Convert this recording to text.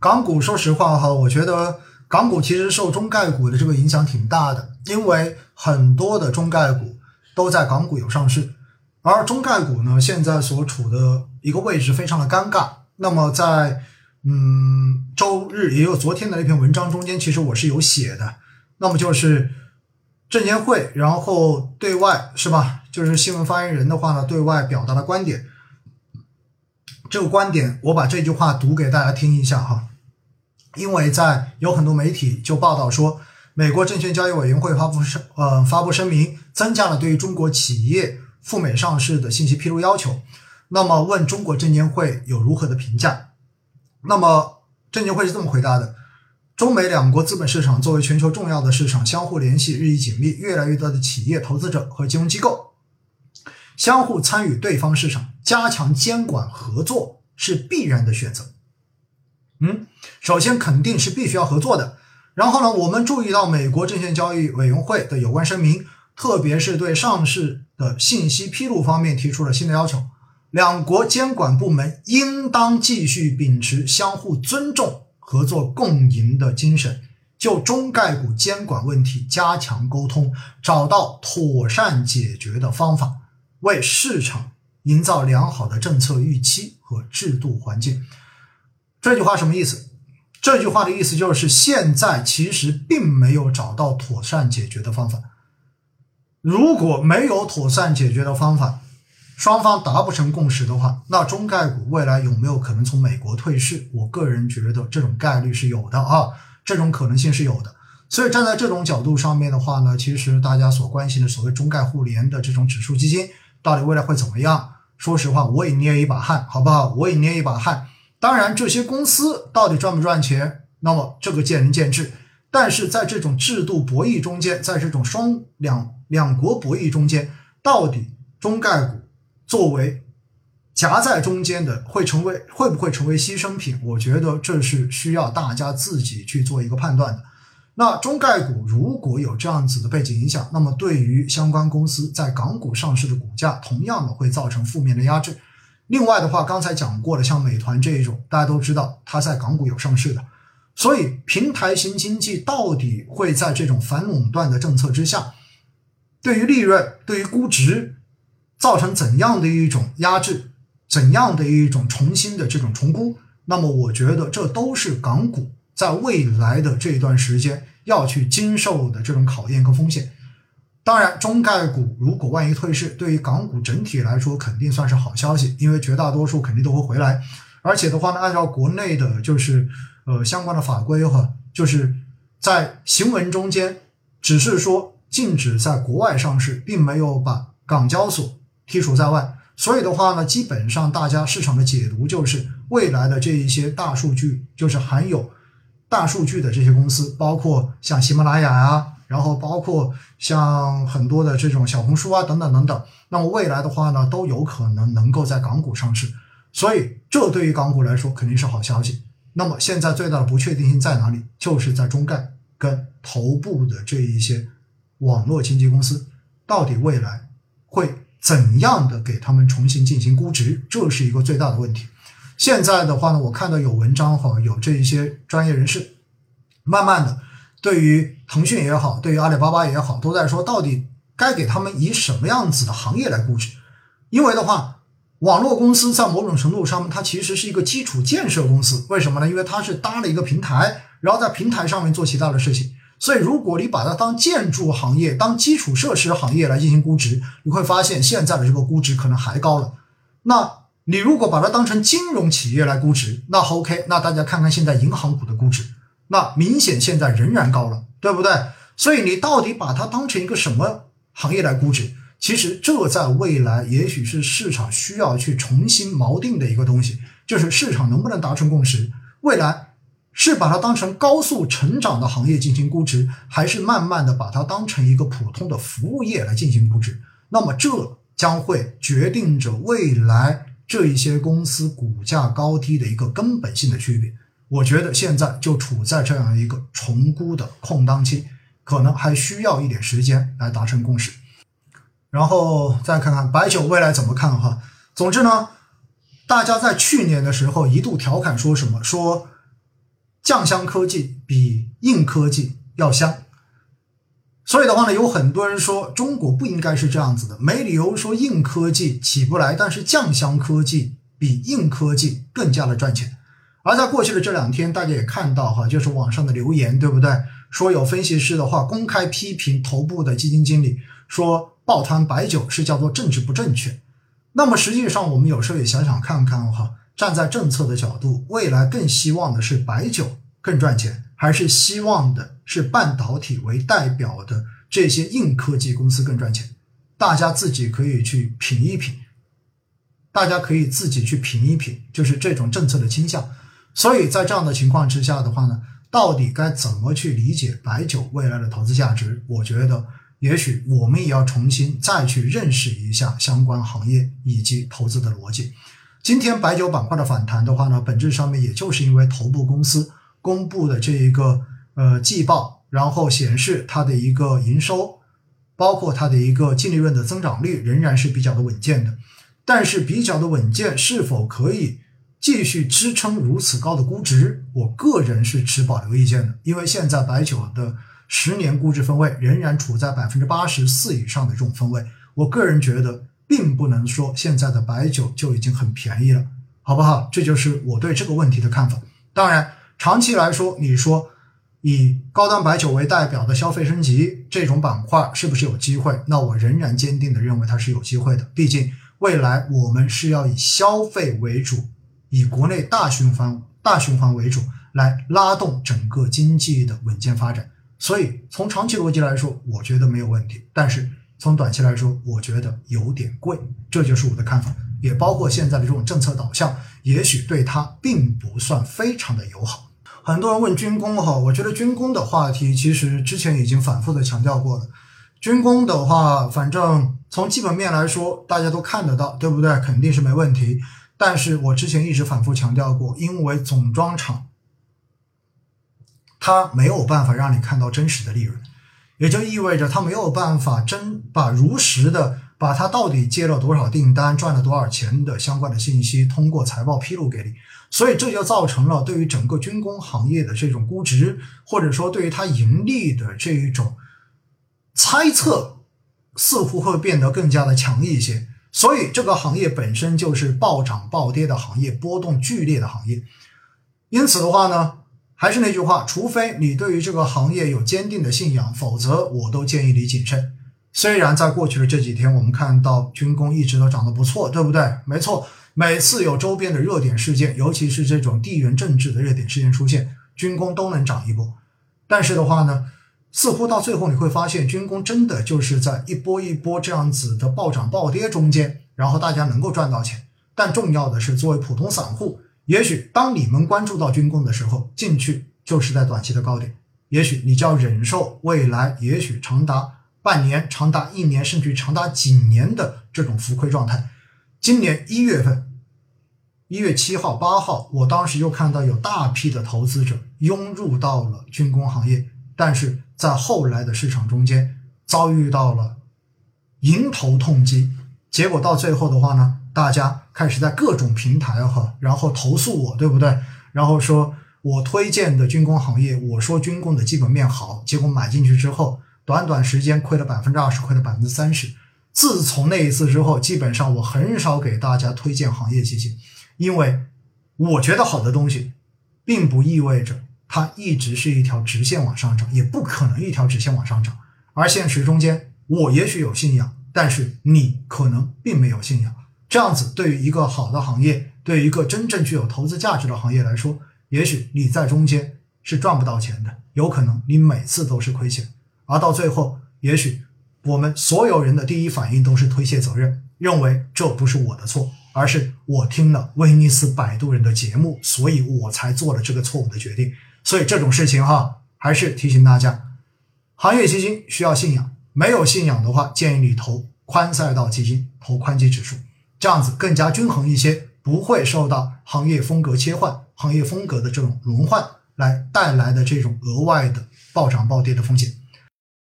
港股说实话哈，我觉得港股其实受中概股的这个影响挺大的，因为很多的中概股都在港股有上市，而中概股呢现在所处的一个位置非常的尴尬。那么在嗯周日也有昨天的那篇文章中间，其实我是有写的，那么就是证监会然后对外是吧，就是新闻发言人的话呢，对外表达的观点。这个观点，我把这句话读给大家听一下哈，因为在有很多媒体就报道说，美国证券交易委员会发布声呃发布声明，增加了对于中国企业赴美上市的信息披露要求。那么问中国证监会有如何的评价？那么证监会是这么回答的：中美两国资本市场作为全球重要的市场，相互联系日益紧密，越来越多的企业投资者和金融机构相互参与对方市场。加强监管合作是必然的选择。嗯，首先肯定是必须要合作的。然后呢，我们注意到美国证券交易委员会的有关声明，特别是对上市的信息披露方面提出了新的要求。两国监管部门应当继续秉持相互尊重、合作共赢的精神，就中概股监管问题加强沟通，找到妥善解决的方法，为市场。营造良好的政策预期和制度环境，这句话什么意思？这句话的意思就是现在其实并没有找到妥善解决的方法。如果没有妥善解决的方法，双方达不成共识的话，那中概股未来有没有可能从美国退市？我个人觉得这种概率是有的啊，这种可能性是有的。所以站在这种角度上面的话呢，其实大家所关心的所谓中概互联的这种指数基金。到底未来会怎么样？说实话，我也捏一把汗，好不好？我也捏一把汗。当然，这些公司到底赚不赚钱，那么这个见仁见智。但是在这种制度博弈中间，在这种双两两国博弈中间，到底中概股作为夹在中间的，会成为会不会成为牺牲品？我觉得这是需要大家自己去做一个判断的。那中概股如果有这样子的背景影响，那么对于相关公司在港股上市的股价，同样的会造成负面的压制。另外的话，刚才讲过了，像美团这一种，大家都知道它在港股有上市的，所以平台型经济到底会在这种反垄断的政策之下，对于利润、对于估值造成怎样的一种压制，怎样的一种重新的这种重估？那么我觉得这都是港股在未来的这段时间。要去经受的这种考验和风险，当然，中概股如果万一退市，对于港股整体来说肯定算是好消息，因为绝大多数肯定都会回来。而且的话呢，按照国内的就是呃相关的法规哈，就是在行文中间只是说禁止在国外上市，并没有把港交所剔除在外。所以的话呢，基本上大家市场的解读就是未来的这一些大数据就是含有。大数据的这些公司，包括像喜马拉雅呀，然后包括像很多的这种小红书啊，等等等等。那么未来的话呢，都有可能能够在港股上市，所以这对于港股来说肯定是好消息。那么现在最大的不确定性在哪里？就是在中概跟头部的这一些网络经纪公司，到底未来会怎样的给他们重新进行估值？这是一个最大的问题。现在的话呢，我看到有文章哈，有这一些专业人士，慢慢的对于腾讯也好，对于阿里巴巴也好，都在说到底该给他们以什么样子的行业来估值？因为的话，网络公司在某种程度上面，它其实是一个基础建设公司。为什么呢？因为它是搭了一个平台，然后在平台上面做其他的事情。所以，如果你把它当建筑行业、当基础设施行业来进行估值，你会发现现在的这个估值可能还高了。那你如果把它当成金融企业来估值，那 OK，那大家看看现在银行股的估值，那明显现在仍然高了，对不对？所以你到底把它当成一个什么行业来估值？其实这在未来也许是市场需要去重新锚定的一个东西，就是市场能不能达成共识？未来是把它当成高速成长的行业进行估值，还是慢慢的把它当成一个普通的服务业来进行估值？那么这将会决定着未来。这一些公司股价高低的一个根本性的区别，我觉得现在就处在这样一个重估的空档期，可能还需要一点时间来达成共识。然后再看看白酒未来怎么看哈。总之呢，大家在去年的时候一度调侃说什么，说酱香科技比硬科技要香。所以的话呢，有很多人说中国不应该是这样子的，没理由说硬科技起不来，但是酱香科技比硬科技更加的赚钱。而在过去的这两天，大家也看到哈，就是网上的留言，对不对？说有分析师的话公开批评头部的基金经理，说抱团白酒是叫做政治不正确。那么实际上，我们有时候也想想看看哈，站在政策的角度，未来更希望的是白酒更赚钱，还是希望的是半导体为代表的这些硬科技公司更赚钱？大家自己可以去品一品，大家可以自己去品一品，就是这种政策的倾向。所以在这样的情况之下的话呢，到底该怎么去理解白酒未来的投资价值？我觉得，也许我们也要重新再去认识一下相关行业以及投资的逻辑。今天白酒板块的反弹的话呢，本质上面也就是因为头部公司公布的这一个呃季报，然后显示它的一个营收，包括它的一个净利润的增长率仍然是比较的稳健的。但是比较的稳健，是否可以？继续支撑如此高的估值，我个人是持保留意见的，因为现在白酒的十年估值分位仍然处在百分之八十四以上的这种分位，我个人觉得并不能说现在的白酒就已经很便宜了，好不好？这就是我对这个问题的看法。当然，长期来说，你说以高端白酒为代表的消费升级这种板块是不是有机会？那我仍然坚定的认为它是有机会的，毕竟未来我们是要以消费为主。以国内大循环、大循环为主，来拉动整个经济的稳健发展。所以从长期逻辑来说，我觉得没有问题；但是从短期来说，我觉得有点贵。这就是我的看法，也包括现在的这种政策导向，也许对它并不算非常的友好。很多人问军工哈，我觉得军工的话题其实之前已经反复的强调过了。军工的话，反正从基本面来说，大家都看得到，对不对？肯定是没问题。但是我之前一直反复强调过，因为总装厂它没有办法让你看到真实的利润，也就意味着它没有办法真把如实的把它到底接了多少订单、赚了多少钱的相关的信息通过财报披露给你，所以这就造成了对于整个军工行业的这种估值，或者说对于它盈利的这一种猜测，似乎会变得更加的强一些。所以这个行业本身就是暴涨暴跌的行业，波动剧烈的行业。因此的话呢，还是那句话，除非你对于这个行业有坚定的信仰，否则我都建议你谨慎。虽然在过去的这几天，我们看到军工一直都涨得不错，对不对？没错，每次有周边的热点事件，尤其是这种地缘政治的热点事件出现，军工都能涨一波。但是的话呢？似乎到最后你会发现，军工真的就是在一波一波这样子的暴涨暴跌中间，然后大家能够赚到钱。但重要的是，作为普通散户，也许当你们关注到军工的时候，进去就是在短期的高点，也许你就要忍受未来也许长达半年、长达一年，甚至长达几年的这种浮亏状态。今年一月份，一月七号、八号，我当时又看到有大批的投资者涌入到了军工行业，但是。在后来的市场中间遭遇到了迎头痛击，结果到最后的话呢，大家开始在各种平台哈，然后投诉我，对不对？然后说我推荐的军工行业，我说军工的基本面好，结果买进去之后，短短时间亏了百分之二十，亏了百分之三十。自从那一次之后，基本上我很少给大家推荐行业基金，因为我觉得好的东西，并不意味着。它一直是一条直线往上涨，也不可能一条直线往上涨。而现实中间，我也许有信仰，但是你可能并没有信仰。这样子，对于一个好的行业，对于一个真正具有投资价值的行业来说，也许你在中间是赚不到钱的，有可能你每次都是亏钱。而到最后，也许我们所有人的第一反应都是推卸责任，认为这不是我的错，而是我听了威尼斯摆渡人的节目，所以我才做了这个错误的决定。所以这种事情哈，还是提醒大家，行业基金需要信仰，没有信仰的话，建议你投宽赛道基金，投宽基指数，这样子更加均衡一些，不会受到行业风格切换、行业风格的这种轮换来带来的这种额外的暴涨暴跌的风险。